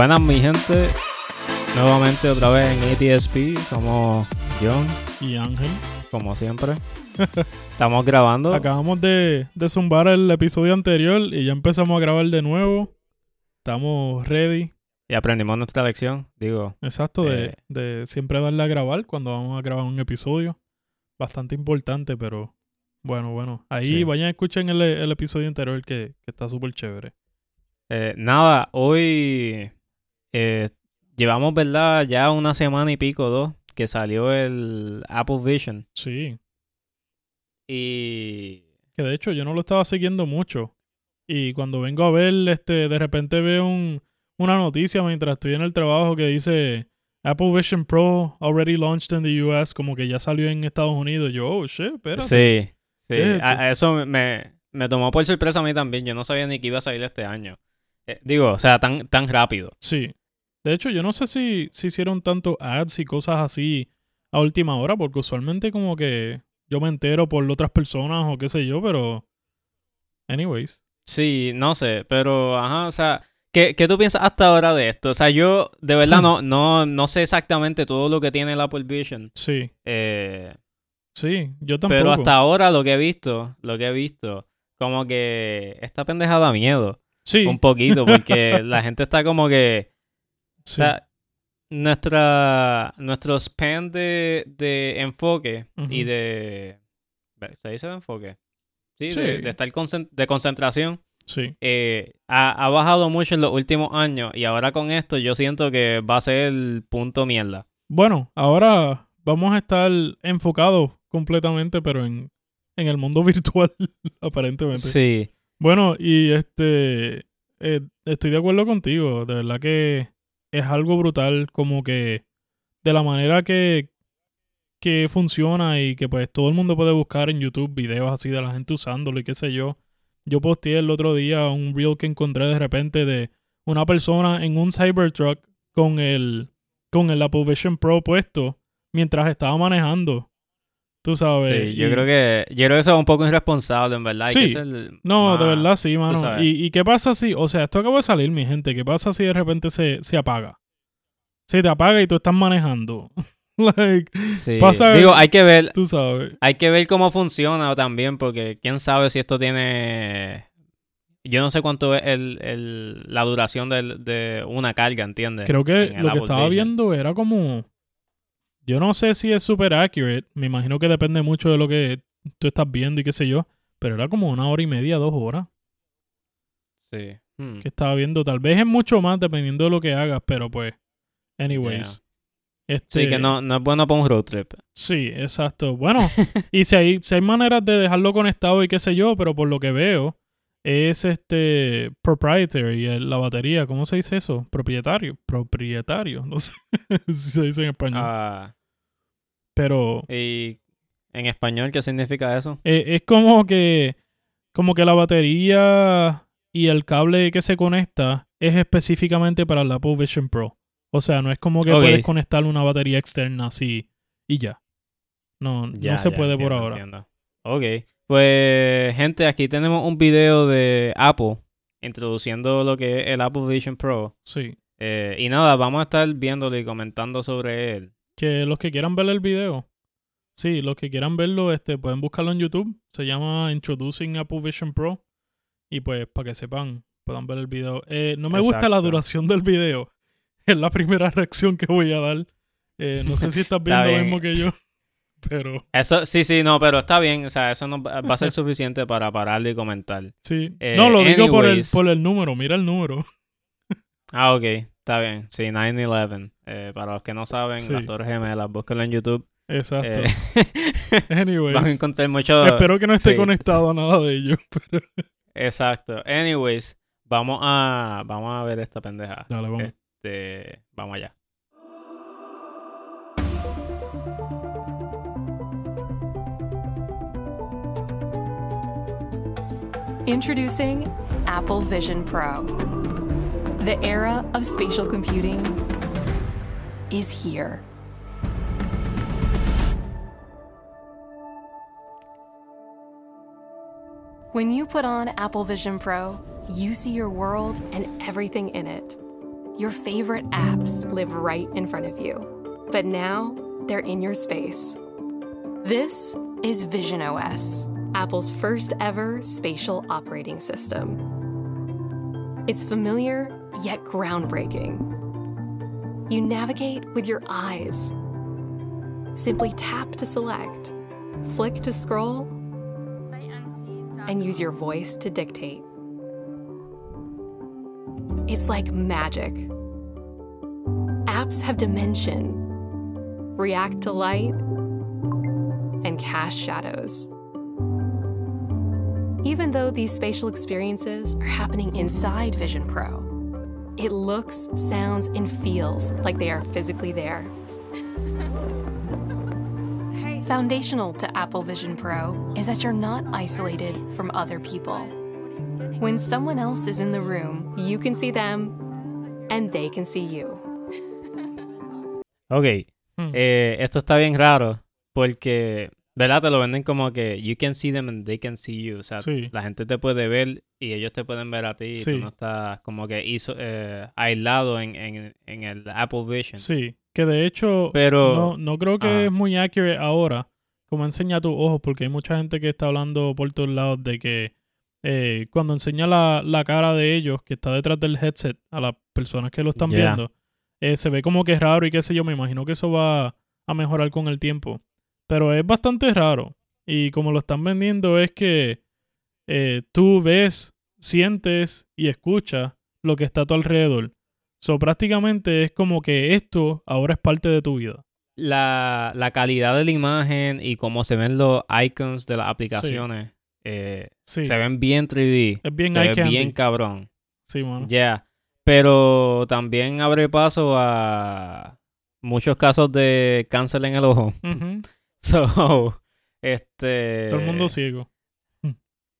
Buenas mi gente, nuevamente otra vez en ATSP, somos John y Ángel. como siempre. Estamos grabando. Acabamos de, de zumbar el episodio anterior y ya empezamos a grabar de nuevo. Estamos ready. Y aprendimos nuestra lección, digo. Exacto, de, Eh. de siempre darle a grabar cuando vamos a grabar un episodio. Bastante importante, pero bueno, bueno. Ahí Sí. vayan a escuchar el, el episodio anterior que, que está súper chévere. Eh, nada, hoy eh, llevamos, ¿verdad? Ya una semana y pico, dos, que salió el Apple Vision. Sí. Y... Que de hecho yo no lo estaba siguiendo mucho. Y cuando vengo a ver, este, de repente veo un, una noticia mientras estoy en el trabajo que dice Apple Vision Pro already launched in the US, como que ya salió en Estados Unidos. Yo, oh shit, espérate. Sí, sí. A- a eso me, me tomó por sorpresa a mí también. Yo no sabía ni que iba a salir este año. Eh, digo, o sea, tan, tan rápido. Sí. De hecho, yo no sé si, si hicieron tanto ads y cosas así a última hora, porque usualmente como que yo me entero por otras personas o qué sé yo, pero... Anyways. Sí, no sé, pero, ajá, o sea, ¿qué, qué tú piensas hasta ahora de esto? O sea, yo de verdad no, no, no sé exactamente todo lo que tiene el Apple Vision. Sí. Eh, Sí, yo tampoco. pero hasta ahora lo que he visto, lo que he visto, como que esta pendeja da miedo. Sí. Un poquito, porque la gente está como que... O sí. sea, nuestra, nuestro span de, de enfoque y de... ¿Se dice de enfoque? Sí, Sí. De, de estar de concentración. Sí. eh, ha, ha bajado mucho en los últimos años y ahora con esto yo siento que va a ser el punto mierda. Bueno, ahora vamos a estar enfocados completamente, pero en, en el mundo virtual, aparentemente. Sí, Bueno, y este, eh, estoy de acuerdo contigo, de verdad que es algo brutal como que de la manera que, que funciona y que pues todo el mundo puede buscar en YouTube videos así de la gente usándolo y qué sé yo. Yo posteé el otro día un reel que encontré de repente de una persona en un Cybertruck con el, con el Apple Vision Pro puesto mientras estaba manejando. Tú sabes. sí, yo y- creo que yo creo que eso es un poco irresponsable, en verdad. Que Sí. no, de verdad sí, mano. ¿Y, ¿Y qué pasa si, o sea, esto acaba de salir, mi gente, qué pasa si de repente se, se apaga? Se te apaga y tú estás manejando. like, Sí. pasa- Digo, hay que ver, tú sabes. hay que ver cómo funciona también, porque quién sabe si esto tiene... Yo no sé cuánto es el, el- la duración del- de una carga, ¿entiendes? Creo que lo que estaba viendo era como. Yo no sé si es super accurate. Me imagino que depende mucho de lo que tú estás viendo y qué sé yo. Pero era como una hora y media, dos horas Sí. Hmm. que estaba viendo. Tal vez es mucho más dependiendo de lo que hagas, pero pues. Anyways. Este, Sí, que no, no es bueno para un road trip. Sí, exacto. Bueno, y si hay, si hay maneras de dejarlo conectado y qué sé yo, pero por lo que veo, es este proprietary, el- la batería, ¿cómo se dice eso? Propietario, propietario, no sé si se dice en español. Ah, Pero ¿Y en español qué significa eso? eh, es como que, como que la batería y el cable que se conecta es específicamente para el Apple Vision Pro. O sea, no es como que puedes conectar una batería externa así y ya. No, Ya, no se ya, puede por ahora. entiendo. Ok. Pues, gente, aquí tenemos un video de Apple introduciendo lo que es el Apple Vision Pro. Sí. Eh, y nada, vamos a estar viéndolo y comentando sobre él. Que los que quieran ver el video, sí, los que quieran verlo, este, pueden buscarlo en YouTube. Se llama Introducing Apple Vision Pro. Y pues, para que sepan, puedan ver el video. Eh, no me gusta la duración del video. Es la primera reacción que voy a dar. Eh, no sé si estás viendo lo mismo que yo. Pero, Eso, sí, sí, no, pero está bien. O sea, eso no va a ser suficiente para pararle y comentar. sí. Eh, no, lo digo por el, por el número. Mira el número. Ah, ok. Está bien. Sí, 9-11. Eh, para los que no saben, Sí. las Torres Gemelas, búsquenlo en YouTube. Exacto. Eh, Anyways. van a encontrar mucho... Espero que no esté sí. conectado a nada de ello. Pero, Exacto. Anyways, vamos a, vamos a ver esta pendeja. dale, vamos. Este, vamos allá. Introducing Apple Vision Pro. The era of spatial computing is here. When you put on Apple Vision Pro, you see your world and everything in it. your favorite apps live right in front of you, but now they're in your space. This is Vision OS, Apple's first ever spatial operating system. It's familiar yet groundbreaking. You navigate with your eyes. Simply tap to select, flick to scroll, and use your voice to dictate. It's like magic. Apps have dimension, react to light, and cast shadows. Even though these spatial experiences are happening inside Vision Pro, it looks, sounds, and feels like they are physically there. Foundational to Apple Vision Pro is that you're not isolated from other people. When someone else is in the room, you can see them and they can see you. Ok, Hmm. eh, esto está bien raro porque, ¿verdad? Te lo venden como que you can see them and they can see you. O sea, Sí. la gente te puede ver y ellos te pueden ver a ti y tú no estás como que iso- eh, aislado en, en, en el Apple Vision. Sí, que de hecho Pero, no, no creo que es muy accurate ahora, como enseña tus ojos, porque hay mucha gente que está hablando por todos lados de que eh, cuando enseña la, la cara de ellos, que está detrás del headset, a las personas que lo están viendo, eh, se ve como que es raro y qué sé yo, me imagino que eso va a mejorar con el tiempo. Pero es bastante raro. Y como lo están vendiendo es que eh, tú ves, sientes y escuchas lo que está a tu alrededor. So, prácticamente es como que esto ahora es parte de tu vida. la, la calidad de la imagen y cómo se ven los icons de las aplicaciones eh, Sí. se ven bien 3D. Es bien se eye ve candy. bien cabrón. Sí, mano. Ya. Pero también abre paso a muchos casos de cáncer en el ojo. Ujú. So, este. Todo el mundo ciego.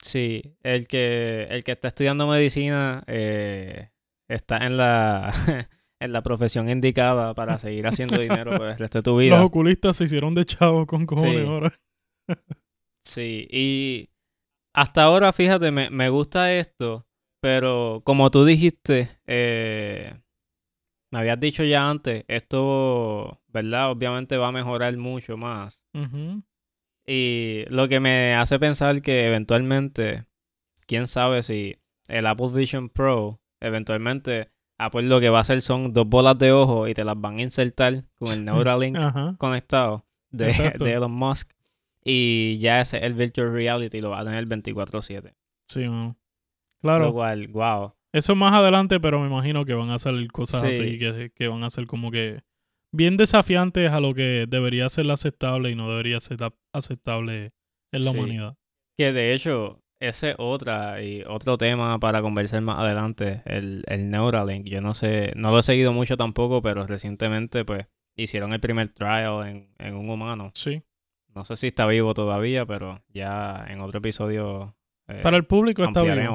Sí, el que, el que está estudiando medicina eh, está en la, en la profesión indicada para seguir haciendo dinero por el resto de tu vida. Los oculistas se hicieron de chavos con cojones Sí. ahora. Sí, y hasta ahora, fíjate, me, me gusta esto, pero como tú dijiste, eh, me habías dicho ya antes, esto, ¿verdad? Obviamente va a mejorar mucho más. Y lo que me hace pensar que eventualmente, quién sabe si el Apple Vision Pro, eventualmente Apple lo que va a hacer son dos bolas de ojo y te las van a insertar con el Neuralink conectado de, Elon Musk. Y ya ese el Virtual Reality lo va a tener 24-7. Sí, mano. Lo Claro. cual, wow. Eso más adelante, pero me imagino que van a hacer cosas Sí. así, que, que van a ser como que bien desafiantes a lo que debería ser aceptable y no debería ser aceptable en la Sí. humanidad. Que de hecho, ese es otra y otro tema para conversar más adelante, el, el Neuralink. Yo no sé, no lo he seguido mucho tampoco, pero recientemente pues hicieron el primer trial en, en un humano. Sí. No sé si está vivo todavía, pero ya en otro episodio eh, Para el público está bien.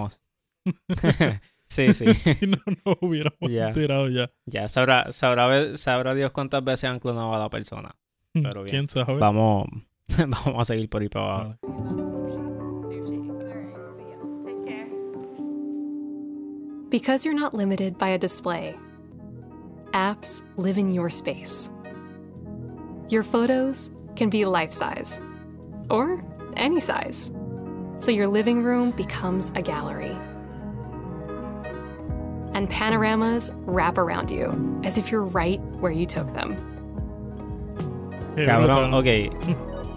ampliaremos. sí, sí. si no, no hubiéramos Ya. tirado ya. Ya sabrá, sabrá, sabrá Dios cuántas veces han clonado a la persona. Pero bien. ¿Quién sabe? Vamos, vamos a seguir por ahí para abajo. Vale. Because you're not limited by a display, apps live in your space. Your photos can be life size or any size, so your living room becomes a gallery. And panoramas wrap around you as if you're right where you took them. Cabrón, ok.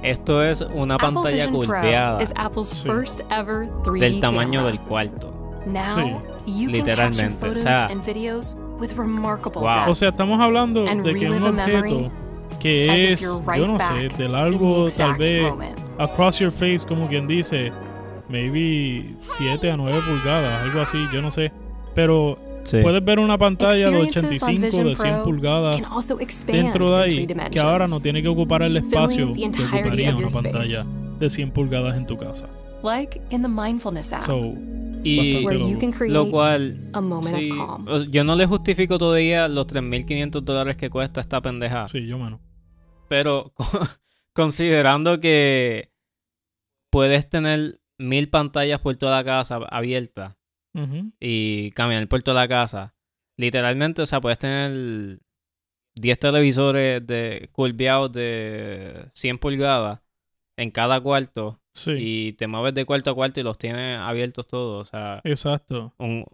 Esto es una Apple pantalla Vision Pro curveada is Apple's Sí. first ever 3D del tamaño camera. del cuarto. Now Sí. you can capture Literalmente, o photos sea- and videos with remarkable Wow. depth. O sea, estamos hablando And de que un a memory objeto que es, right yo no sé, de largo tal vez moment. across your face, como quien dice, maybe 7 a 9 pulgadas, algo así, yo no sé. Pero Sí. puedes ver una pantalla de Experiences on 85, Vision de 100 Pro pulgadas dentro de in ahí, que ahora no tiene que ocupar el espacio que ocuparía una your pantalla de 100 pulgadas en tu casa. like in the mindfulness app, So, Y where bastante you can create lo cual, a moment sí, of calm. o- yo no le justifico todavía los 3.500 dólares que cuesta esta pendeja. sí, yo mano. Pero considerando que puedes tener mil pantallas por toda la casa Ujú. y caminar por toda la casa, literalmente, o sea, puedes tener 10 televisores de curveados de 100 pulgadas en cada cuarto Sí, y te mueves de cuarto a cuarto y los tienes abiertos todos. O sea, exacto. un,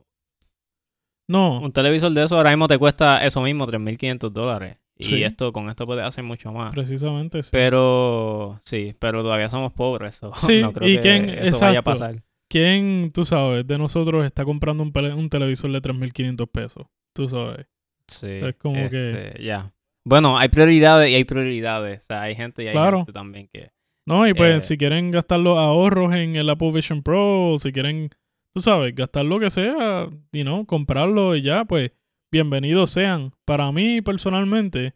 No, un televisor de eso ahora mismo te cuesta eso mismo, 3.500 dólares. Y esto, con esto puedes hacer mucho más. precisamente sí. Pero, sí, pero todavía somos pobres. so Sí, no creo ¿y que quién- eso vaya a exacto. pasar. ¿Quién, tú sabes, de nosotros está comprando un, televisor de 3.500 pesos? Tú sabes. Sí. Es como este, Ya. Bueno, hay prioridades y hay prioridades. O sea, hay gente y hay Claro. gente también que... No, y pues Eh. si quieren gastar los ahorros en el Apple Vision Pro, si quieren, tú sabes, gastar lo que sea, y no, comprarlo y ya, pues bienvenidos sean. Para mí, personalmente,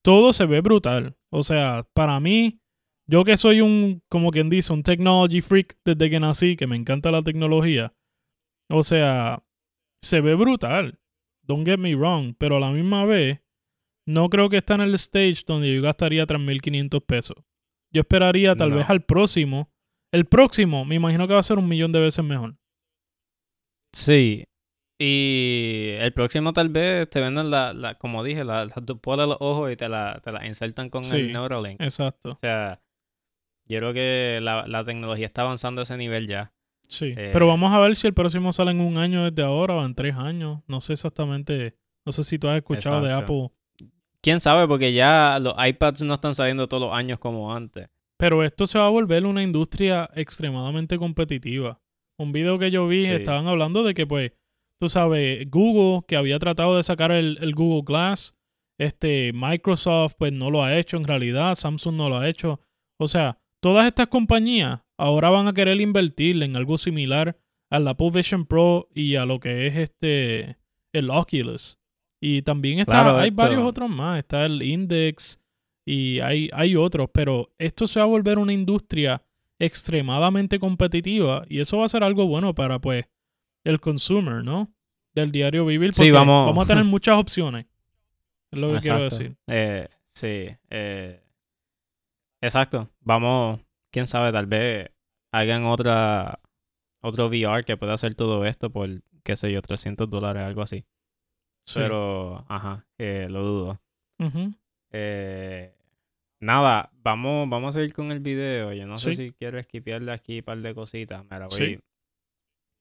todo se ve brutal. O sea, para mí, yo que soy un, como quien dice, un technology freak desde que nací, que me encanta la tecnología, o sea, se ve brutal. Don't get me wrong, pero a la misma vez, no creo que está en el stage donde yo gastaría 3.500 pesos. Yo esperaría tal No. vez al próximo. El próximo, me imagino que va a ser un millón de veces mejor. Sí. Y el próximo tal vez te vendan la, la como dije, la, la de los ojos y te la, te la insertan con Sí. el Neuralink. Exacto. O sea, yo creo que la, la tecnología está avanzando a ese nivel ya. Sí. Eh, Pero vamos a ver si el próximo sale en un año desde ahora o en tres años. No sé exactamente. No sé si tú has escuchado de. Apple. ¿Quién sabe? Porque ya los iPads no están saliendo todos los años como antes. Pero esto se va a volver una industria extremadamente competitiva. Un video que yo vi Sí. estaban hablando de que, pues, tú sabes, Google, que había tratado de sacar el, el Google Glass, este, Microsoft, pues no lo ha hecho en realidad, Samsung no lo ha hecho. O sea, todas estas compañías ahora van a querer invertir en algo similar al Apple Vision Pro y a lo que es este, el Oculus. Y también está, Claro, hay esto- varios otros más, está el Index y hay, hay otros, pero esto se va a volver una industria extremadamente competitiva y eso va a ser algo bueno para pues el consumer, ¿no? Del diario vivir. Sí, porque vamos- a tener muchas opciones. Es lo que quiero decir. Eh, sí. eh, exacto. Vamos, quién sabe, tal vez hagan otra otro VR que pueda hacer todo esto por, qué sé yo, 300 dólares, algo así. Sí. Pero, ajá, eh, lo dudo. Ujú. Eh, nada, vamos, vamos a ir con el video. Yo no sé Sí. si quiero esquipearle aquí un par de cositas. Mira, voy, Sí.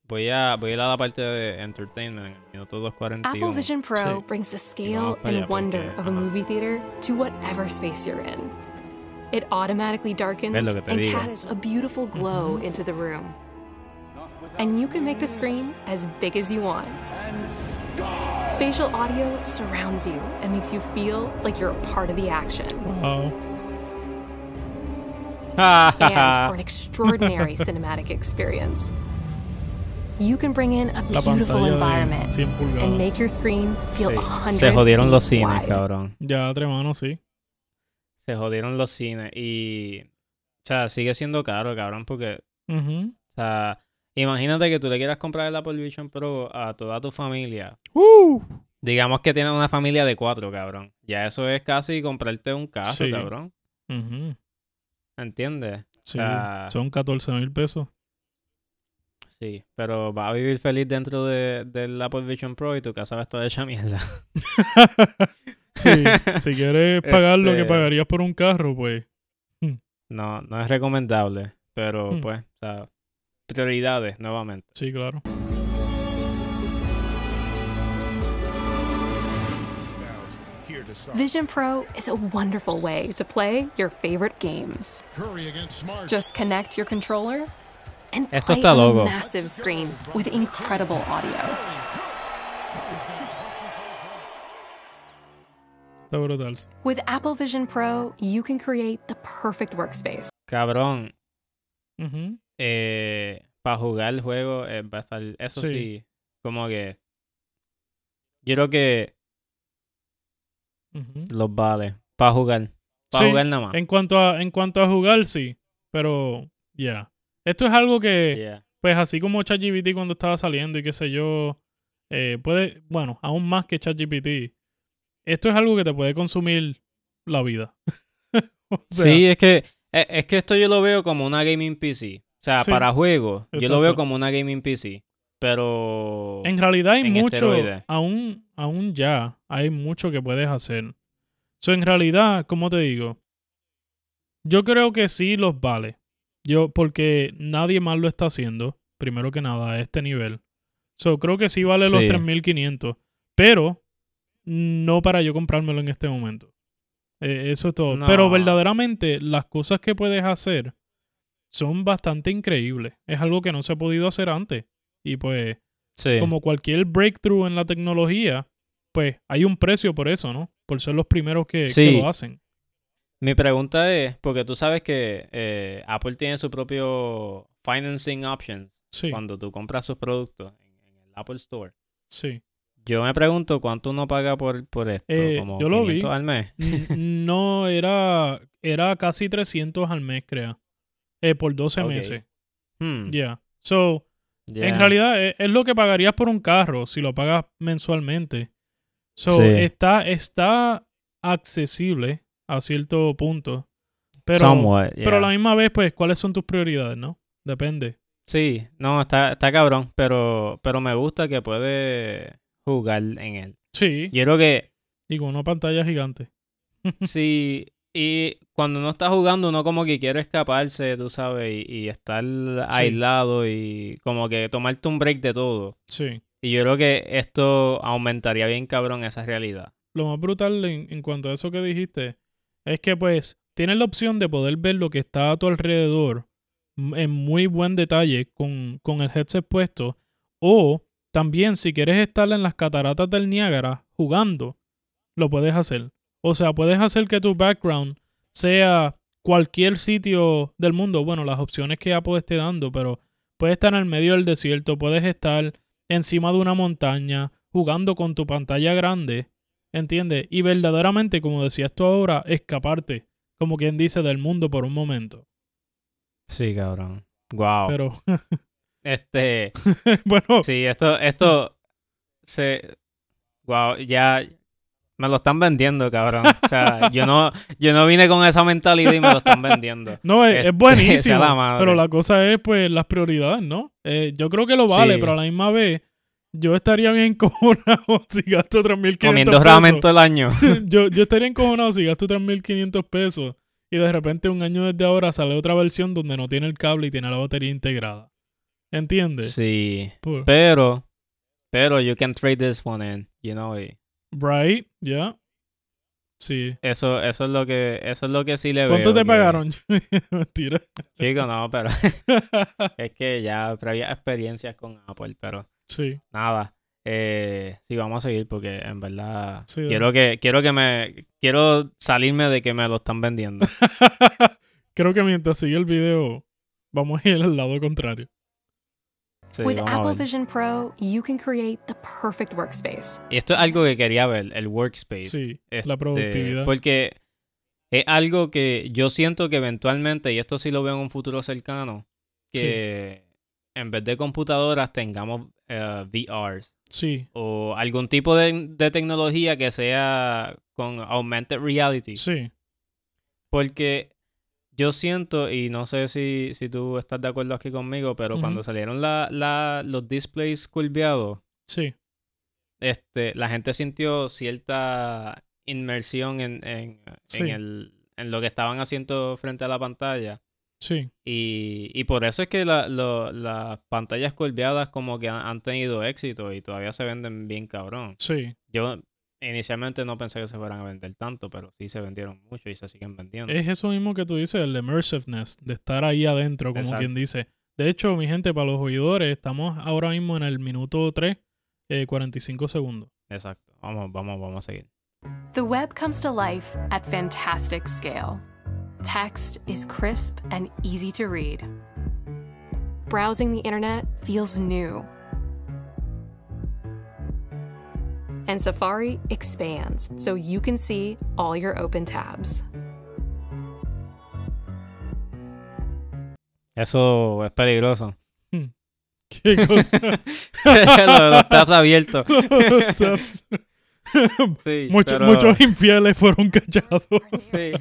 voy, a, voy a ir a la parte de entertainment en el minuto 2.41. Apple Vision Pro Sí. brings the scale para allá and wonder porque, of a movie theater to whatever space you're in. It automatically darkens ¿Ves lo que te and digo? casts a beautiful glow mm-hmm. into the room. And you can make the screen as big as you want. Spatial audio surrounds you and makes you feel like you're a part of the action. Wow. and for an extraordinary cinematic experience. You can bring in a La beautiful environment and make your screen feel Sí, a hundred Se jodieron los cines, cabrón. Ya, tres manos, sí. Se jodieron los cines y... O sea, sigue siendo caro, cabrón, porque... O sea, imagínate que tú le quieras comprar el Apple Vision Pro a toda tu familia. Uh. Digamos que tienes una familia de cuatro, cabrón. Ya eso es casi comprarte un Sí. cabrón. Ujú. ¿Entiendes? Sí, son 14 mil pesos. Sí, pero vas a vivir feliz dentro de, del Apple Vision Pro y tu casa va a estar hecha mierda. Sí, si quieres pagar lo que Este- pagarías por un carro, pues. No, no es recomendable, pero Hmm. pues, o sea, prioridades nuevamente. Sí, claro. Vision Pro is a wonderful way to play your favorite games. Just connect your controller and Esto play está on loco. a massive screen with incredible audio. Está brutal. With Apple Vision Pro, you can create the perfect workspace. Cabrón, eh, para jugar el juego eh, va a estar, eso sí. Sí. como que yo creo que los vale para jugar, para Sí, jugar nada más. En cuanto a, en cuanto a jugar, sí. Pero, ya. Esto es algo que, Yeah. pues así como ChatGPT cuando estaba saliendo y qué sé yo, eh, puede, bueno, aún más que ChatGPT, esto es algo que te puede consumir la vida. O sea, sí, es que es, es que esto yo lo veo como una gaming PC. O sea, Sí, para juegos, yo lo veo como una gaming PC. pero En realidad hay en mucho, esteroides. aún, aún ya, hay mucho que puedes hacer. So, en realidad, como te digo, yo creo que sí los vale. Yo, porque nadie más lo está haciendo, primero que nada, a este nivel. So, creo que sí vale los Sí. 3500, pero no para yo comprármelo en este momento. Eh, eso es todo. No. Pero verdaderamente, las cosas que puedes hacer son bastante increíbles. Es algo que no se ha podido hacer antes. Y pues, sí. como cualquier breakthrough en la tecnología, pues hay un precio por eso, ¿no? Por ser los primeros que, lo hacen. Mi pregunta es, porque tú sabes que eh, Apple tiene su propio financing options Sí, cuando tú compras sus productos en, en el Apple Store. sí. Yo me pregunto cuánto uno paga por, por esto, Eh, como yo lo vi. 500 al mes. N- no, era, era casi 300 al mes, creo. Eh, por 12 Ok. meses. Hmm, Ya. So, en realidad e, es, es lo que pagarías por un carro si lo pagas mensualmente. So, Sí. está, está accesible a cierto punto. Pero, Somewhat, pero a la misma vez, pues, ¿cuáles son tus prioridades, no? Depende. Sí, no, está, está cabrón, pero, pero me gusta que puede jugar en él. Sí, Yo creo que y con una pantalla gigante. sí, y cuando uno está jugando, uno como que quiere escaparse, tú sabes, y, y estar aislado y como que tomarte un break de todo. Sí. Y yo creo que esto aumentaría bien cabrón esa realidad. Lo más brutal en, en cuanto a eso que dijiste es que pues tienes la opción de poder ver lo que está a tu alrededor en muy buen detalle con, con el headset puesto o también si quieres estar en las cataratas del Niágara jugando, lo puedes hacer. O sea, puedes hacer que tu background sea cualquier sitio del mundo. Bueno, las opciones que Apple esté dando, pero puedes estar en el medio del desierto, puedes estar encima de una montaña, jugando con tu pantalla grande, ¿entiendes? Y verdaderamente, como decías tú ahora, escaparte, como quien dice, del mundo por un momento. Sí, cabrón. Wow. Pero, Este, bueno, sí, esto, esto se, wow, ya me lo están vendiendo, cabrón. O sea, yo no, yo no vine con esa mentalidad y me lo están vendiendo. no, es, es Este, buenísimo. la pero la cosa es, pues, las prioridades, ¿no? Eh, yo creo que lo vale, Sí. pero a la misma vez, yo estaría bien encojonado si gasto 3.500 Comiendo pesos. ramen todo el año. yo, yo estaría encojonado si gasto 3.500 pesos y de repente un año desde ahora sale otra versión donde no tiene el cable y tiene la batería integrada. ¿Entiendes? Sí, Pues, pero, pero you can trade this one in, you know, y right, ya. Sí. eso, eso es lo que, eso es lo que sí le veo. ¿Cuánto te que- pagaron? Mentira. Chico, no, pero es que ya previa experiencias con Apple, pero sí. nada. Eh, sí, vamos a seguir porque en verdad Sí, quiero que quiero que me quiero salirme de que me lo están vendiendo. Creo que mientras sigue el video, vamos a ir al lado contrario. Sí, With Apple. Vision Pro, you can create the perfect workspace. Y esto es algo que quería ver, el workspace. Sí, Este, la productividad. Porque es algo que yo siento que eventualmente, y esto sí lo veo en un futuro cercano, que en vez de computadoras tengamos eh, VRs Sí, o algún tipo de, de tecnología que sea con augmented reality. sí, Porque yo siento, y no sé si, si tú estás de acuerdo aquí conmigo, pero cuando salieron la, la, los displays curveados, sí, este, la gente sintió cierta inmersión en, en, Sí. en, el, en lo que estaban haciendo frente a la pantalla. sí. Y, y por eso es que la- lo- las pantallas curveadas como que han, han tenido éxito y todavía se venden bien cabrón. Sí, Yo inicialmente no pensé que se fueran a vender tanto, pero sí se vendieron mucho y se siguen vendiendo. es eso mismo que tú dices, el immersiveness, de estar ahí adentro, como Exacto. quien dice. De hecho, mi gente, para los oidores, estamos ahora mismo en el minuto 3, eh, 45 segundos. Exacto. Vamos, vamos, vamos a seguir. The web comes to life at fantastic scale. Text is crisp and easy to read. Browsing the internet feels new. And Safari expands so you can see all your open tabs. Eso es peligroso. Hmm. ¿Qué cosa? Lo de los tabs abiertos. Sí, Mucho- pero- Muchos infieles fueron callados. Sí.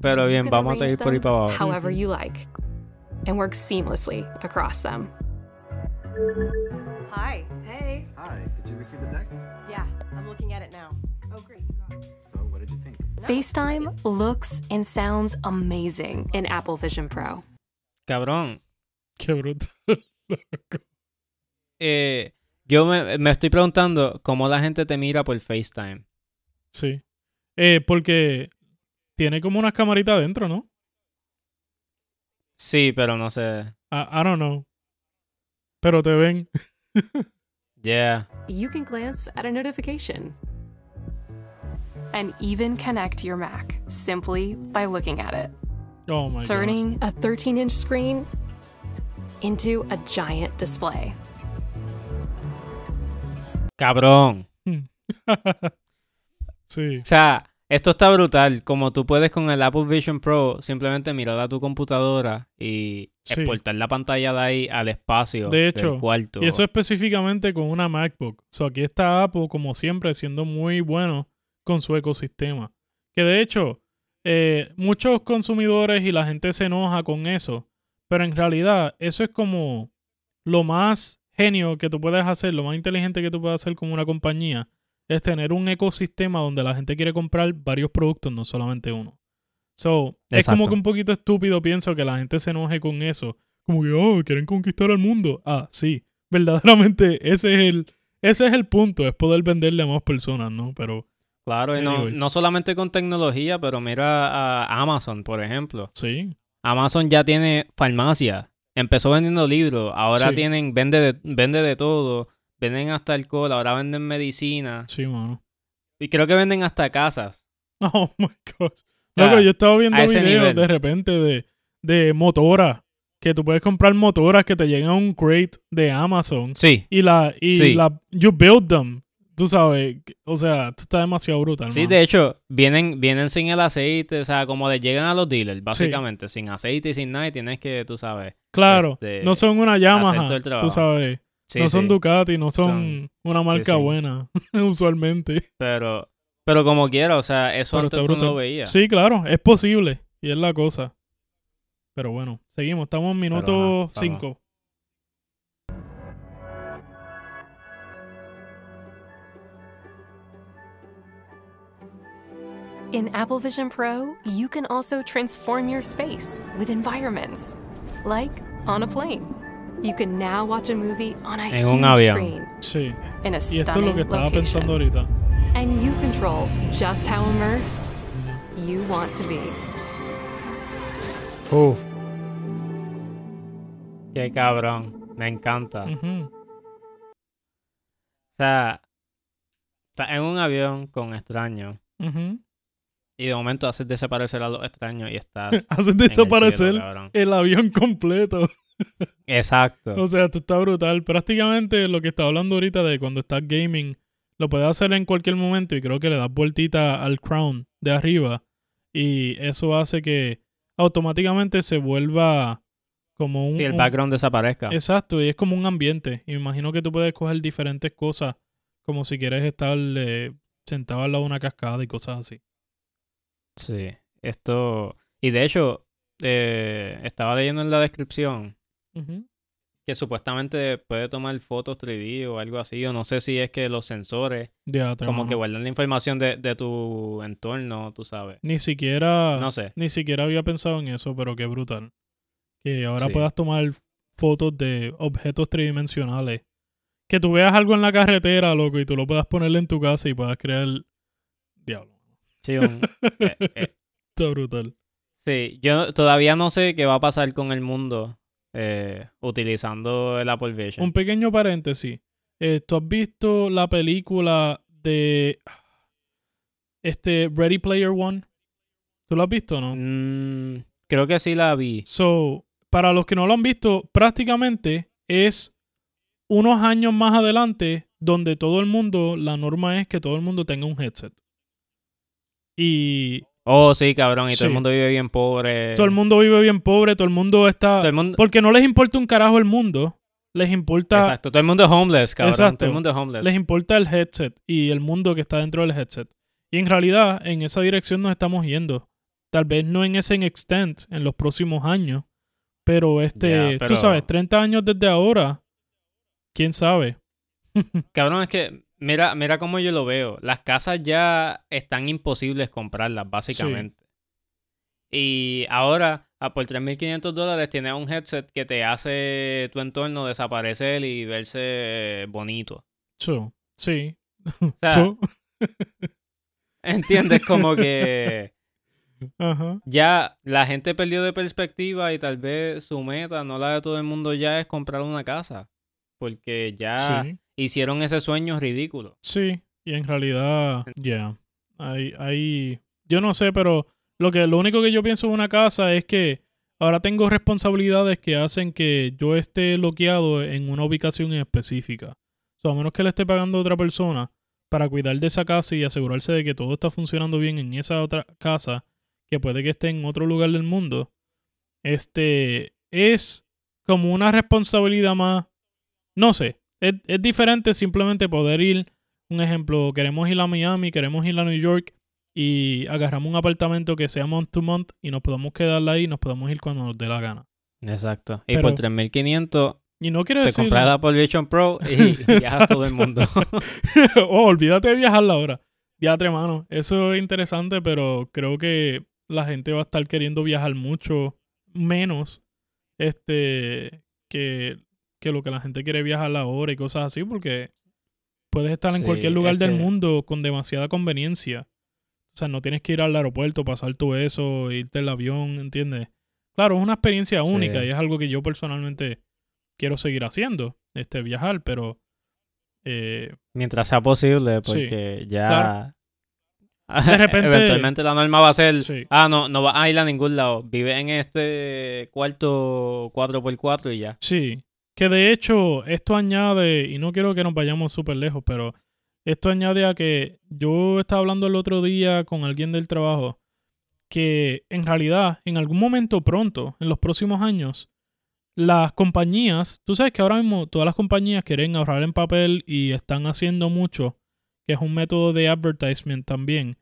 Pero You bien, can vamos a arrange seguir por ahí para abajo. However you like, and work seamlessly across them. Hi. Hey. Hi, did you receive the deck? Yeah, I'm looking at it now. Oh, great. So, what did you think? FaceTime looks and sounds amazing in Apple Vision Pro. Cabrón, Qué bruto. eh, yo me, me estoy preguntando cómo la gente te mira por FaceTime. sí. Eh, porque tiene como unas camaritas adentro, ¿no? Sí, pero no sé. I, I don't know. Pero te ven. Yeah. You can glance at a notification and even connect your Mac simply by looking at it, Oh my god. turning a 13 inch screen into a giant display. Cabrón. Hmm. sí. O sea, esto está brutal. Como tú puedes con el Apple Vision Pro simplemente mirar a tu computadora y Sí. exportar la pantalla de ahí al espacio De hecho, del cuarto. Y eso específicamente con una MacBook. So, aquí está Apple, como siempre, siendo muy bueno con su ecosistema. Que de hecho, eh, muchos consumidores y la gente se enoja con eso. Pero en realidad, eso es como lo más genio que tú puedes hacer, lo más inteligente que tú puedes hacer como una compañía. Es tener un ecosistema donde la gente quiere comprar varios productos, no solamente uno. So, es como que un poquito estúpido pienso que la gente se enoje con eso. Como que, oh, quieren conquistar al mundo. Ah, sí. Verdaderamente, ese es el, ese es el punto, es poder venderle a más personas, ¿no? Pero Claro, y no, no solamente con tecnología, pero mira a Amazon, por ejemplo. sí, Amazon ya tiene farmacia. Empezó vendiendo libros, ahora Sí. tienen, vende de, vende de todo. Venden hasta alcohol, ahora venden medicina. sí, mano. Y creo que venden hasta casas. Oh my god. sea, Loco, yo estaba viendo videos nivel. de repente de, de motoras. Que tú puedes comprar motoras que te llegan a un crate de Amazon. Sí, Y la, y Sí. la, you build them. Tú sabes, o sea, esto está demasiado brutal. sí, mano. de hecho, vienen, vienen sin el aceite, o sea, como le llegan a los dealers, básicamente, sin aceite y sin nada, y tienes que, tú sabes. Claro, este, no son una el tú sabes. Sí, no son sí, Ducati, no son, Son- una marca sí. buena, usualmente. Pero, pero como quiera, o sea, eso Pero antes tú no veías. Sí, claro, es posible. Y es la cosa. Pero bueno, seguimos. Estamos en minuto ajá, vamos. 5. In Apple Vision Pro, you can also transform your space with environments, like on a plane. You can now watch a movie on a En un huge avión. screen Sí. in a Y esto es lo stunning que estaba pensando location, ahorita. and you control just how immersed you want to be. Uf. Qué cabrón. Me encanta. O sea, estás en un avión con extraños. Y de momento haces desaparecer a los extraños y estás. Haces el desaparecer cielo, el avión completo. Exacto. O sea, esto está brutal. Prácticamente lo que está hablando ahorita de cuando estás gaming, lo puedes hacer en cualquier momento y creo que le das vueltita al crown de arriba y eso hace que automáticamente se vuelva como un... Y el un- background desaparezca. Exacto, y es como un ambiente. Y me imagino que tú puedes coger diferentes cosas, como si quieres estar eh, sentado al lado de una cascada y cosas así. Sí. Esto. Y de hecho, eh, estaba leyendo en la descripción que supuestamente puede tomar fotos 3D o algo así, o no sé si es que los sensores como mano. que guardan la información de, de tu entorno, tú sabes. Ni siquiera... No sé. Ni siquiera había pensado en eso, pero qué brutal. Que ahora Sí. puedas tomar fotos de objetos tridimensionales. Que tú veas algo en la carretera, loco, y tú lo puedas ponerle en tu casa y puedas crear... Diablo. Sí, un- eh, eh, Está brutal. sí, yo todavía no sé qué va a pasar con el mundo eh, utilizando el Apple Vision. Un pequeño paréntesis. ¿Tú has visto la película de... Este, Ready Player One? ¿Tú lo has visto o no? Mm, creo que sí la vi. So, para los que no lo han visto, prácticamente es unos años más adelante donde todo el mundo, la norma es que todo el mundo tenga un headset. Y Oh, sí, cabrón, y todo el mundo vive bien pobre. todo el mundo vive bien pobre, todo el mundo está... Todo el mundo- Porque no les importa un carajo el mundo, les importa, Exacto, todo el mundo es homeless, cabrón. Exacto. Todo el mundo es homeless. les importa el headset y el mundo que está dentro del headset. Y en realidad, en esa dirección nos estamos yendo. Tal vez no en ese extent en los próximos años, pero este, tú sabes, 30 años desde ahora, quién sabe. Cabrón, es que mira, mira cómo yo lo veo. Las casas ya están imposibles comprarlas, básicamente. Y ahora, a por 3.500 dólares, tienes un headset que te hace tu entorno desaparecer y verse bonito. So, sí. O sea, ¿entiendes? Como que ya la gente perdió de perspectiva y tal vez su meta, no la de todo el mundo ya, es comprar una casa. Porque ya Sí. Hicieron ese sueño ridículo. Sí, y en realidad, ya. Hay, hay, yo no sé, pero lo que, lo único que yo pienso de una casa es que ahora tengo responsabilidades que hacen que yo esté bloqueado en una ubicación específica. O sea, a menos que le esté pagando a otra persona para cuidar de esa casa y asegurarse de que todo está funcionando bien en esa otra casa, que puede que esté en otro lugar del mundo, este es como una responsabilidad más, no sé, es, es diferente simplemente poder ir, un ejemplo, queremos ir a Miami, queremos ir a New York y agarramos un apartamento que sea month to month y nos podemos quedar ahí y nos podemos ir cuando nos dé la gana. Exacto. Y Pero- por 3.500 Y no quiero te decir... compras la Apple Vision Pro y viajas todo el mundo. oh, olvídate de viajar la hora. Diatre, mano. Eso es interesante, pero creo que la gente va a estar queriendo viajar mucho menos este que, que lo que la gente quiere viajar la hora y cosas así, porque puedes estar en Sí, cualquier lugar es del mundo con demasiada conveniencia. O sea, no tienes que ir al aeropuerto, pasar todo eso, irte el avión, ¿entiendes? Claro, es una experiencia Sí. única y es algo que yo personalmente quiero seguir haciendo, este viajar, pero eh, Mientras sea posible, Sí, porque ya... De repente- Eventualmente la norma va a ser... Sí. Ah, no, no vas a ir a ningún lado. Vive en este cuarto 4x4 y ya. Sí, que de hecho esto añade, y no quiero que nos vayamos súper lejos, pero esto añade a que yo estaba hablando el otro día con alguien del trabajo, que en realidad en algún momento pronto, en los próximos años, las compañías, tú sabes que ahora mismo todas las compañías quieren ahorrar en papel y están haciendo mucho, que es un método de advertisement también,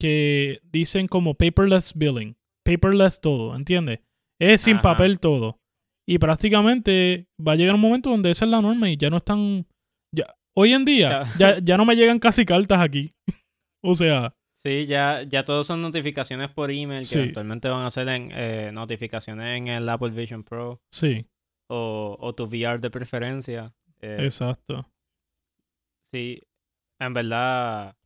que dicen como paperless billing, paperless todo, ¿entiendes? Es sin papel todo. Y prácticamente va a llegar un momento donde esa es la norma y ya no están... Ya, hoy en día ya, ya no me llegan casi cartas aquí. o sea, Sí, ya, ya todos son notificaciones por email que Sí. eventualmente van a ser en, eh, notificaciones en el Apple Vision Pro sí, o, o tu VR de preferencia. Eh, exacto. Sí, en verdad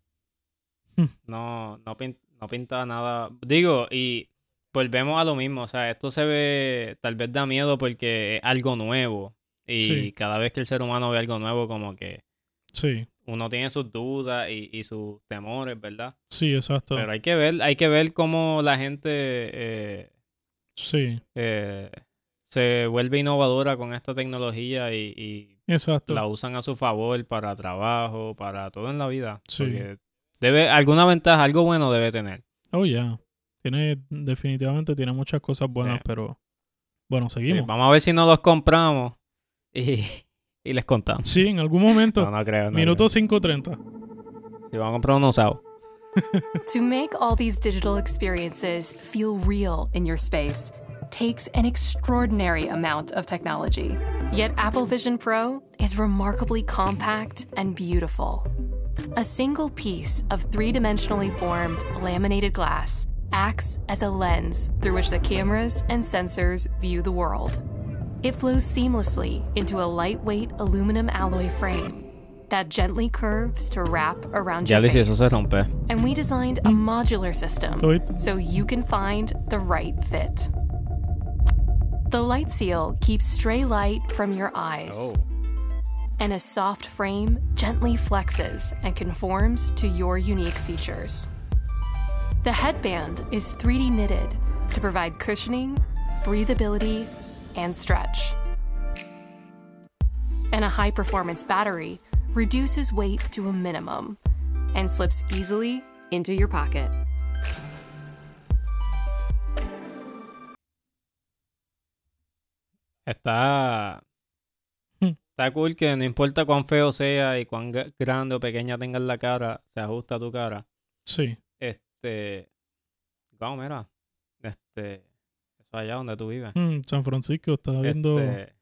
no, no, pin- no pinta nada. Digo, y volvemos a lo mismo, o sea, esto se ve, tal vez da miedo porque es algo nuevo. Y Sí. cada vez que el ser humano ve algo nuevo, como que Sí, uno tiene sus dudas y, y sus temores, ¿verdad? sí, exacto. Pero hay que ver, hay que ver cómo la gente eh, Sí, eh, se vuelve innovadora con esta tecnología y, y exacto. la usan a su favor para trabajo, para todo en la vida. Sí. Porque debe, alguna ventaja, algo bueno debe tener. Oh, ya. Tiene, definitivamente tiene muchas cosas buenas, Sí. pero bueno, Sí, seguimos. vamos a ver si no los compramos y, y les contamos. Sí, en algún momento. No, no creo. no Minuto creo. 5.30. Si vamos a comprar uno usado. To make all these digital experiences feel real in your space takes an extraordinary amount of technology. Yet Apple Vision Pro is remarkably compact and beautiful. A single piece of three dimensionally formed laminated glass acts as a lens through which the cameras and sensors view the world. It flows seamlessly into a lightweight aluminum alloy frame that gently curves to wrap around your Liz, eso face. se rompe. And we designed a modular system so you can find the right fit. The light seal keeps stray light from your eyes, oh. and a soft frame gently flexes and conforms to your unique features. The headband is 3D knitted to provide cushioning, breathability, and stretch. And a high performance battery reduces weight to a minimum and slips easily into your pocket. Está. Está cool que no importa cuán feo sea y cuán grande o pequeña tengas la cara, se ajusta a tu cara. Sí. Este. Wow, mira. Este. Eso allá donde tú vives. Mm, San Francisco, estaba viendo Este,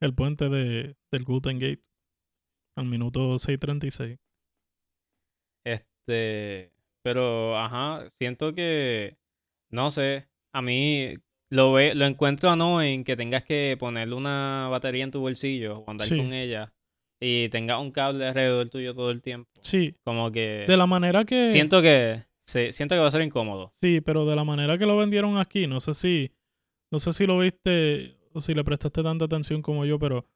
el puente de, del Golden Gate. Al minuto 6.36. Este, pero, ajá, siento que, no sé, a mí lo, ve, lo encuentro annoying que tengas que ponerle una batería en tu bolsillo o andar Sí. con ella y tengas un cable alrededor tuyo todo el tiempo. Sí, Como que de la manera que... siento que sí, siento que va a ser incómodo. Sí, pero de la manera que lo vendieron aquí, no sé si, no sé si lo viste o si le prestaste tanta atención como yo, pero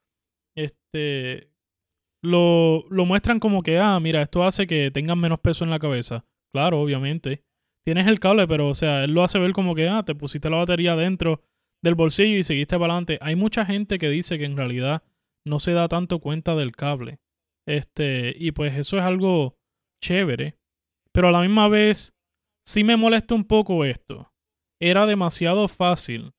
este lo, lo muestran como que, ah, mira, esto hace que tengan menos peso en la cabeza. Claro, obviamente. Tienes el cable, pero o sea, él lo hace ver como que, ah, te pusiste la batería dentro del bolsillo y seguiste para adelante. Hay mucha gente que dice que en realidad no se da tanto cuenta del cable. Este, y pues eso es algo chévere. Pero a la misma vez, sí me molesta un poco esto. Era demasiado fácil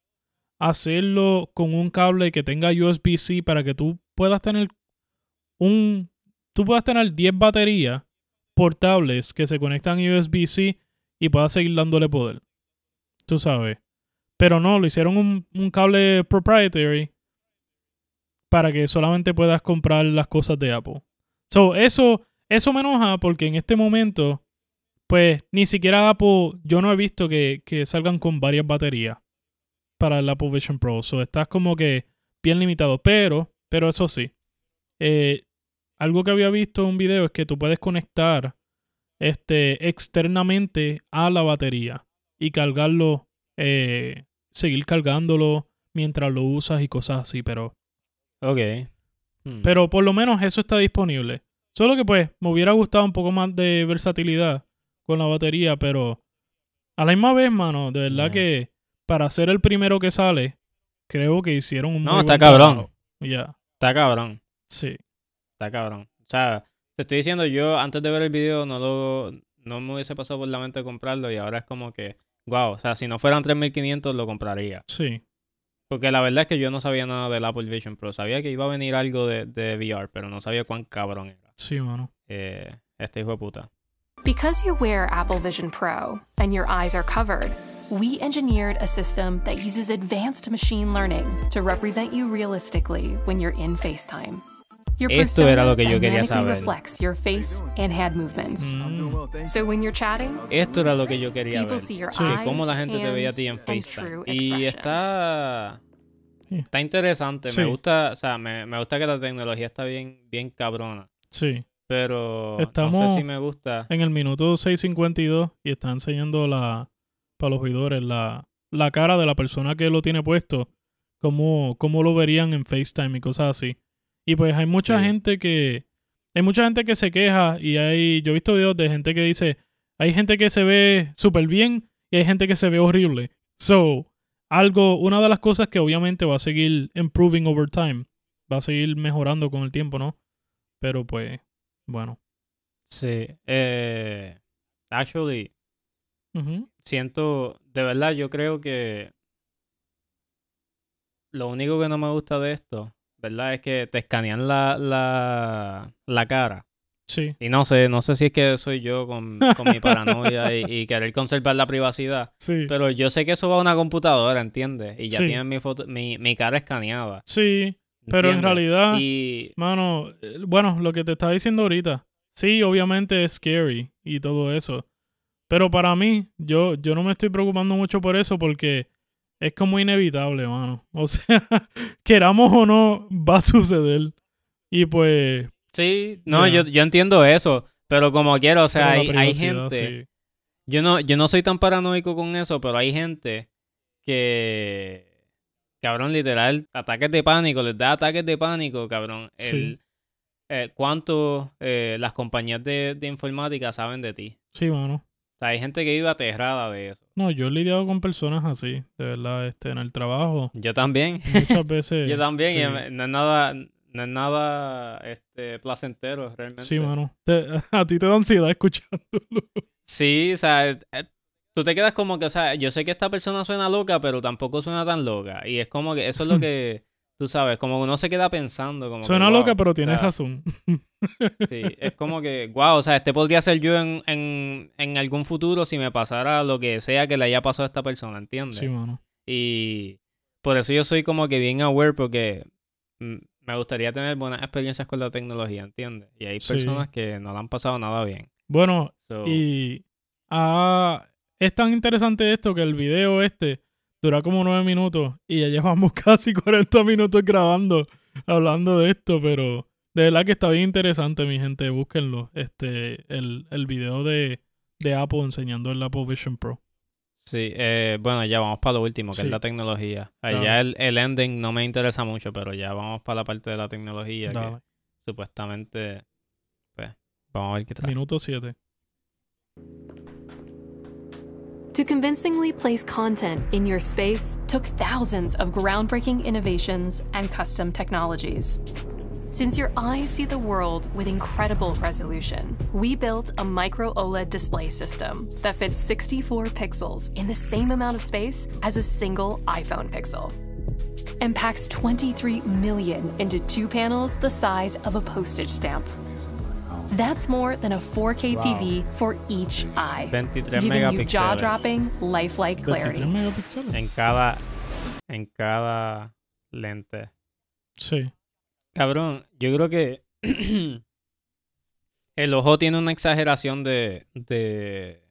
hacerlo con un cable que tenga USB-C para que tú puedas tener un tú puedas tener 10 baterías portables que se conectan a USB-C y puedas seguir dándole poder. Tú sabes. Pero no, lo hicieron un, un cable proprietary para que solamente puedas comprar las cosas de Apple. So, eso, eso me enoja porque en este momento, pues ni siquiera Apple, yo no he visto que, que salgan con varias baterías para el Apple Vision Pro. So, estás como que bien limitado. Pero, pero eso sí, eh, algo que había visto en un video es que tú puedes conectar este, externamente a la batería y cargarlo, eh, seguir cargándolo mientras lo usas y cosas así, pero Ok. Hmm. pero por lo menos eso está disponible. Solo que pues me hubiera gustado un poco más de versatilidad con la batería, pero a la misma vez, mano, de verdad que para ser el primero que sale, creo que hicieron un No, muy está buen cabrón. Ya, Está cabrón. sí. Está cabrón. O sea, te estoy diciendo, yo antes de ver el video no lo no me hubiese pasado por la mente comprarlo y ahora es como que, wow, o sea, si no fueran 3500 lo compraría. Sí, Porque la verdad es que yo no sabía nada del Apple Vision Pro. Sabía que iba a venir algo de, de VR, pero no sabía cuán cabrón era. sí, mano. Eh, este hijo de puta. Because you wear Apple Vision Pro and your eyes are covered, we engineered a system that uses advanced machine learning to represent you realistically when you're in FaceTime. Your Esto era lo que persona yo quería saber. reflects your face and hand movements. Mm, So when you're chatting, Esto era lo que yo quería people ver. see your Sí. Que eyes, cómo la gente te veía a ti en FaceTime. Y está... Está interesante. Sí. Me gusta, o sea, me, me gusta que la tecnología está bien, bien cabrona. sí. Pero no Estamos- sé si me gusta. En el minuto 6.52 y está enseñando la para los oidores la, la cara de la persona que lo tiene puesto, cómo, cómo lo verían en FaceTime y cosas así. Y pues hay mucha Sí. gente que hay mucha gente que se queja y hay yo he visto videos de gente que dice, hay gente que se ve súper bien y hay gente que se ve horrible. So, algo una de las cosas que obviamente va a seguir improving over time, va a seguir mejorando con el tiempo, ¿no? Pero pues bueno. Sí. Eh, actually, siento, de verdad, yo creo que lo único que no me gusta de esto, ¿verdad? Es que te escanean la, la, la cara. Sí. Y no sé, no sé si es que soy yo con, con mi paranoia y, y querer conservar la privacidad. Sí. Pero yo sé que eso va a una computadora, ¿entiendes? Y ya Sí. tienen mi foto, mi, mi cara escaneada. Sí, pero en realidad, Y mano, bueno, lo que te estaba diciendo ahorita, sí, obviamente es scary y todo eso. Pero para mí, yo, yo no me estoy preocupando mucho por eso porque es como inevitable, mano. O sea, queramos o no, va a suceder. Y pues, sí, no, yo, yo entiendo eso. Pero como quiero, o sea, hay, hay gente. sí. Yo no, yo no soy tan paranoico con eso, pero hay gente que. Cabrón, literal, ataques de pánico, les da ataques de pánico, cabrón. Sí. El, eh, ¿Cuánto eh, las compañías de, de informática saben de ti? Sí, mano. O sea, hay gente que vive aterrada de eso. No, yo he lidiado con personas así, de verdad, este, en el trabajo. Yo también. Muchas veces. Yo también. y sí. no es nada, no es nada este, placentero, realmente. Sí, mano. Te- a ti te da ansiedad escuchándolo. Sí, o sea, tú te quedas como que, o sea, yo sé que esta persona suena loca, pero tampoco suena tan loca. Y es como que eso es lo que, tú sabes, como que uno se queda pensando. Como que, Suena wow, loca, pero o tienes sea, razón. Sí, es como que, wow, o sea, este podría ser yo en, en, en algún futuro si me pasara lo que sea que le haya pasado a esta persona, ¿entiendes? Sí, mano. Y por eso yo soy como que bien aware porque mm, me gustaría tener buenas experiencias con la tecnología, ¿entiendes? Y hay Sí. personas que no la han pasado nada bien. Bueno, So, y ah, es tan interesante esto que el video este dura como nueve minutos y ya llevamos casi 40 minutos grabando, hablando de esto, pero de verdad que está bien interesante, mi gente, búsquenlo. Este, el, el video de, de Apple enseñando el Apple Vision Pro. Sí, eh, bueno, ya vamos para lo último, que Sí. es la tecnología. Dale. Allá el, el ending no me interesa mucho, pero ya vamos para la parte de la tecnología, que supuestamente, pues, vamos a ver qué trae. minuto 7. To convincingly place content in your space took thousands of groundbreaking innovations and custom technologies. Since your eyes see the world with incredible resolution, we built a micro OLED display system that fits 64 pixels in the same amount of space as a single iPhone pixel and packs 23 million into two panels the size of a postage stamp. That's more than a 4K TV for each eye, 23 giving you megapíxeles jaw-dropping, lifelike 23 clarity. megapíxeles. en cada, en cada lente. Sí, Cabrón, yo creo que el ojo tiene una exageración de, de,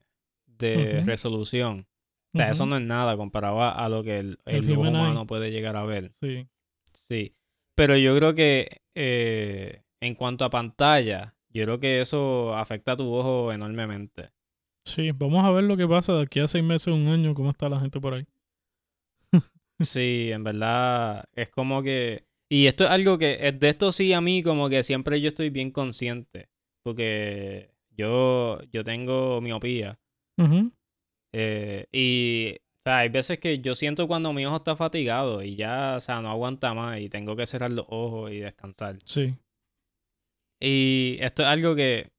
de resolución. O sea, eso no es nada comparado a, a lo que el, El el ojo human eye. humano puede llegar a ver. sí. Sí. Pero yo creo que eh, en cuanto a pantalla, yo creo que eso afecta a tu ojo enormemente. Sí, vamos a ver lo que pasa de aquí a seis meses, un año, cómo está la gente por ahí. Sí, en verdad es como que... Y esto es algo que, de esto sí a mí como que siempre yo estoy bien consciente, porque yo, yo tengo miopía. Eh, y, o sea, hay veces que yo siento cuando mi ojo está fatigado y ya, o sea, no aguanta más y tengo que cerrar los ojos y descansar. Sí, Y esto es algo que,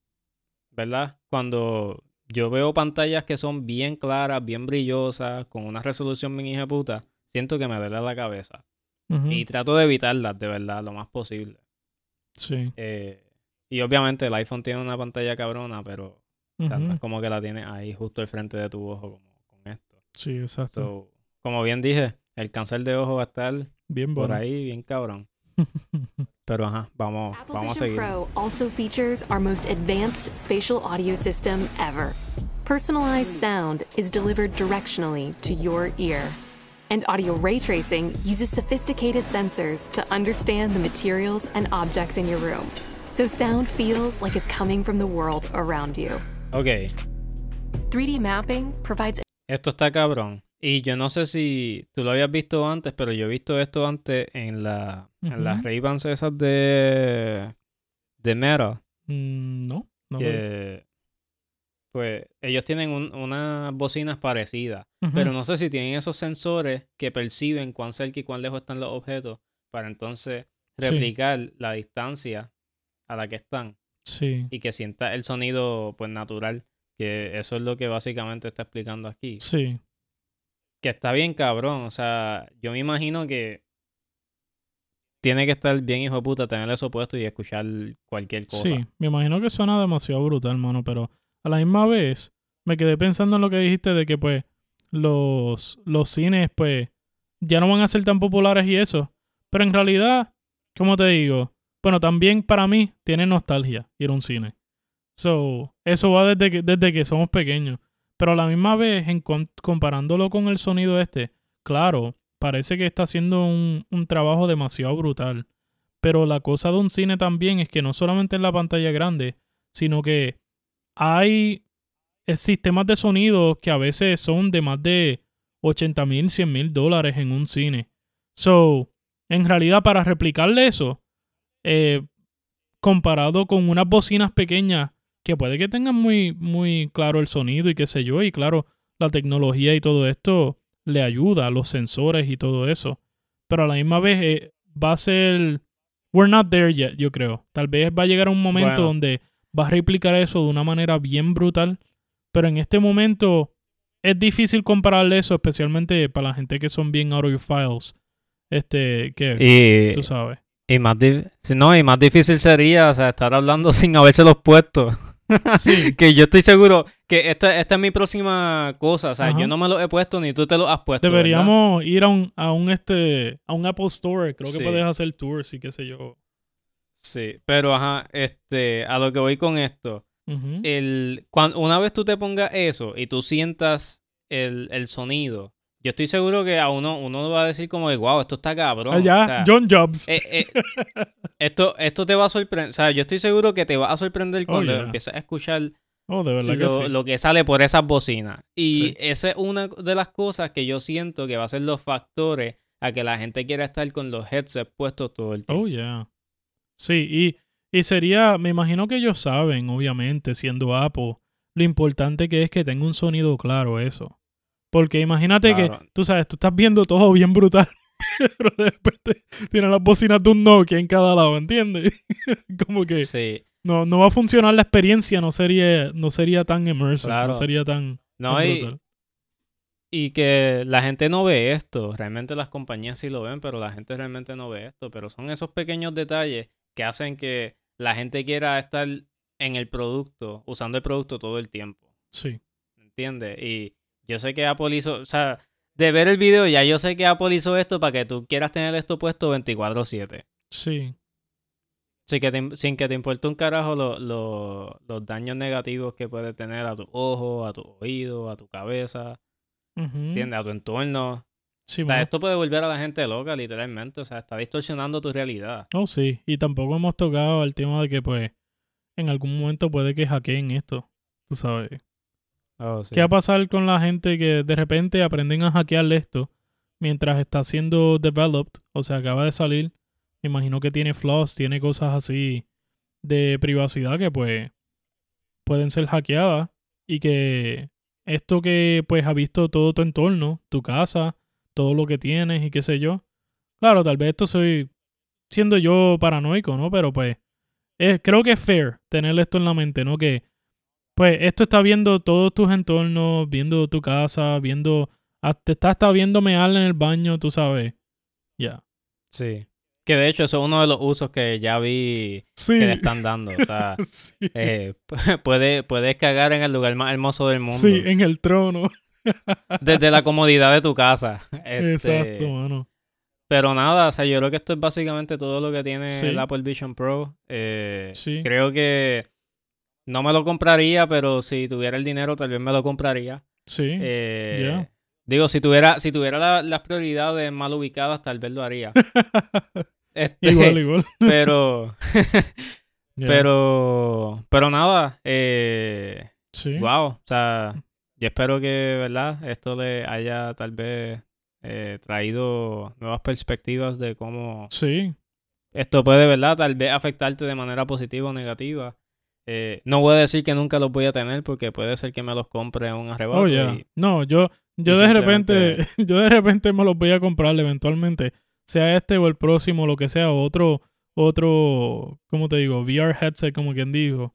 ¿verdad? Cuando yo veo pantallas que son bien claras, bien brillosas, con una resolución bien hija puta, siento que me duele la cabeza. Y trato de evitarlas, de verdad, lo más posible. sí. Eh, y obviamente el iPhone tiene una pantalla cabrona, pero o sea, es como que la tiene ahí justo al frente de tu ojo como con esto. Sí, exacto. So, como bien dije, el cáncer de ojo va a estar Bien por ahí bien cabrón. Pero ajá, vamos, Apple vamos a seguir. Pro also features our most advanced spatial audio system ever. Personalized sound is delivered directionally to your ear. And audio ray tracing uses sophisticated sensors to understand the materials and objects in your room. So sound feels like it's coming from the world around you. Ok, 3D mapping provides Esto está cabrón. Y yo no sé si tú lo habías visto antes, pero yo he visto esto antes en la en las. Ray-Bans esas de de Meta, Mm, no, no. que pues ellos tienen un- unas bocinas parecidas, pero no sé si tienen esos sensores que perciben cuán cerca y cuán lejos están los objetos para entonces Sí. replicar la distancia a la que están Sí, y que sienta el sonido pues natural, que eso es lo que básicamente está explicando aquí. sí. Que está bien cabrón. O sea, yo me imagino que tiene que estar bien hijo de puta tener eso puesto y escuchar cualquier cosa. Sí, me imagino que suena demasiado brutal, mano, pero a la misma vez me quedé pensando en lo que dijiste de que pues los, los cines pues ya no van a ser tan populares y eso. Pero en realidad, como te digo, bueno, también para mí tiene nostalgia ir a un cine. So, eso va desde que, desde que somos pequeños. Pero a la misma vez, en comparándolo con el sonido este, claro, parece que está haciendo un, un trabajo demasiado brutal. Pero la cosa de un cine también es que no solamente es la pantalla grande, sino que hay eh, sistemas de sonido que a veces son de más de 80 mil, 100 mil dólares en un cine. So, en realidad, para replicarle eso, eh, comparado con unas bocinas pequeñas que puede que tengan muy, muy claro el sonido y qué sé yo, y claro, la tecnología y todo esto le ayuda, los sensores y todo eso. Pero a la misma vez eh, va a ser... We're not there yet, yo creo. Tal vez va a llegar un momento Bueno. donde va a replicar eso de una manera bien brutal. Pero en este momento es difícil compararle eso, especialmente para la gente que son bien audiophiles. Este, que Y, tú sabes. y más no, y más difícil sería, o sea, estar hablando sin habérselos puesto. Sí. que yo estoy seguro que esta, esta es mi próxima cosa. O sea, Ajá. yo no me lo he puesto ni tú te lo has puesto. ¿verdad? Deberíamos ir a un, a un este a un Apple Store. Creo que Sí. puedes hacer tours y qué sé yo. Sí, pero ajá, este, a lo que voy con esto. El, cuan- una vez tú te pongas eso y tú sientas el, el sonido, yo estoy seguro que a uno, uno va a decir como de, wow, esto está cabrón. Allá, O sea, John Jobs. eh, eh, esto, esto te va a sorprender. O sea, yo estoy seguro que te va a sorprender Oh, cuando yeah. empieces a escuchar oh, de verdad que lo, sí. lo que sale por esas bocinas. Y Sí. esa es una de las cosas que yo siento que va a ser los factores a que la gente quiera estar con los headsets puestos todo el tiempo. Oh, yeah. Sí, y, y sería, me imagino que ellos saben, obviamente, siendo Apple, lo importante que es que tenga un sonido claro eso. Porque imagínate Claro. que, tú sabes, tú estás viendo todo bien brutal, pero de repente tiene las bocinas de un Nokia en cada lado, ¿entiendes? Como que Sí. no, no va a funcionar la experiencia, no sería, no sería tan immersive, Claro. no sería tan, No, tan y, brutal. y que la gente no ve esto. Realmente las compañías sí lo ven, pero la gente realmente no ve esto. Pero son esos pequeños detalles que hacen que la gente quiera estar en el producto, usando el producto todo el tiempo. Sí, ¿Entiendes? Y yo sé que Apple hizo, o sea, de ver el video ya yo sé que Apple hizo esto para que tú quieras tener esto puesto 24/7. sí, Sin que te, sin que te importe un carajo lo- lo- los daños negativos que puede tener a tus ojos, a tu oído, a tu cabeza, ujú, ¿entiendes? A tu entorno. sí, O sea, esto puede volver a la gente loca, literalmente. O sea, está distorsionando tu realidad. Oh, sí. Y tampoco hemos tocado el tema de que, pues, en algún momento puede que hackeen esto. Tú sabes. Oh. ¿Qué va a pasar con la gente que de repente aprenden a hackear esto mientras está siendo developed? O sea, acaba de salir. Me imagino que tiene flaws, tiene cosas así de privacidad que, pues, pueden ser hackeadas. Y que esto que, pues, ha visto todo tu entorno, tu casa, todo lo que tienes y qué sé yo. Claro, tal vez esto soy siendo yo paranoico, ¿no? Pero pues creo que es fair tener esto en la mente, ¿no? Que pues esto está viendo todos tus entornos, viendo tu casa, viendo, te está hasta viendo mear en el baño, tú sabes. Ya. Sí. Que de hecho, eso es uno de los usos que ya vi Sí. que le están dando. O sea, sí. eh, puede, puedes cagar en el lugar más hermoso del mundo. Sí, en el trono. Desde la comodidad de tu casa. Este, Exacto, mano. Pero nada, o sea, yo creo que esto es básicamente todo lo que tiene Sí. el Apple Vision Pro. Eh, Sí. Creo que no me lo compraría, pero si tuviera el dinero, tal vez me lo compraría. Sí. Eh. Digo, si tuviera, si tuviera la- las prioridades mal ubicadas, tal vez lo haría. Este, igual, igual. Pero, pero, pero nada, eh, Sí. wow, o sea, yo espero que, ¿verdad? Esto le haya tal vez eh, traído nuevas perspectivas de cómo Sí. esto puede, ¿verdad? Tal vez afectarte de manera positiva o negativa. Eh, no voy a decir que nunca los voy a tener porque puede ser que me los compre en un arrebato. Oh, y- No, yo, yo de simplemente- repente, yo de repente me los voy a comprar eventualmente. Sea este o el próximo, lo que sea, otro, otro, ¿cómo te digo? VR headset, como quien dijo.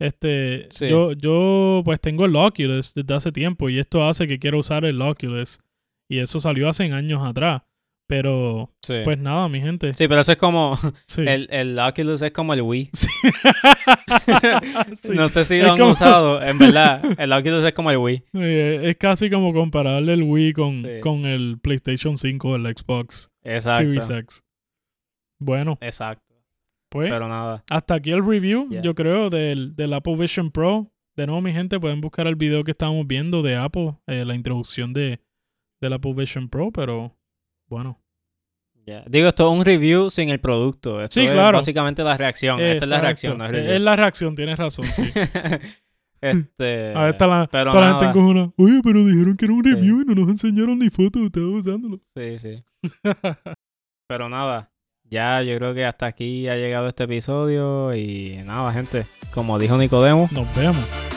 Este, Sí. yo, yo pues tengo el Oculus desde hace tiempo y esto hace que quiero usar el Oculus. Y eso salió hace años atrás. Pero, sí. pues nada, mi gente. Sí, pero eso es como, Sí. el, el Oculus es como el Wii. Sí. No sé si Es lo han como- usado, en verdad. El Oculus es como el Wii. Es casi como compararle el Wii con, con el PlayStation 5 o el Xbox Exacto. Series X. Bueno, Exacto. pues Pero nada. hasta aquí el review, yo creo, del, del Apple Vision Pro. De nuevo, mi gente, pueden buscar el video que estábamos viendo de Apple, eh, la introducción de, del Apple Vision Pro, pero bueno. Digo, esto es un review sin el producto. Esto Sí, es claro. básicamente la reacción. Esta es la reacción, no es. Es la reacción, tienes razón, sí. este, A ver, está la, pero toda la gente nada. encojona. Oye, pero dijeron que era un Sí. review y no nos enseñaron ni fotos, estaba usándolo. Sí, sí. Pero nada, ya yo creo que hasta aquí ha llegado este episodio y nada, gente, como dijo Nicodemo, Nos vemos.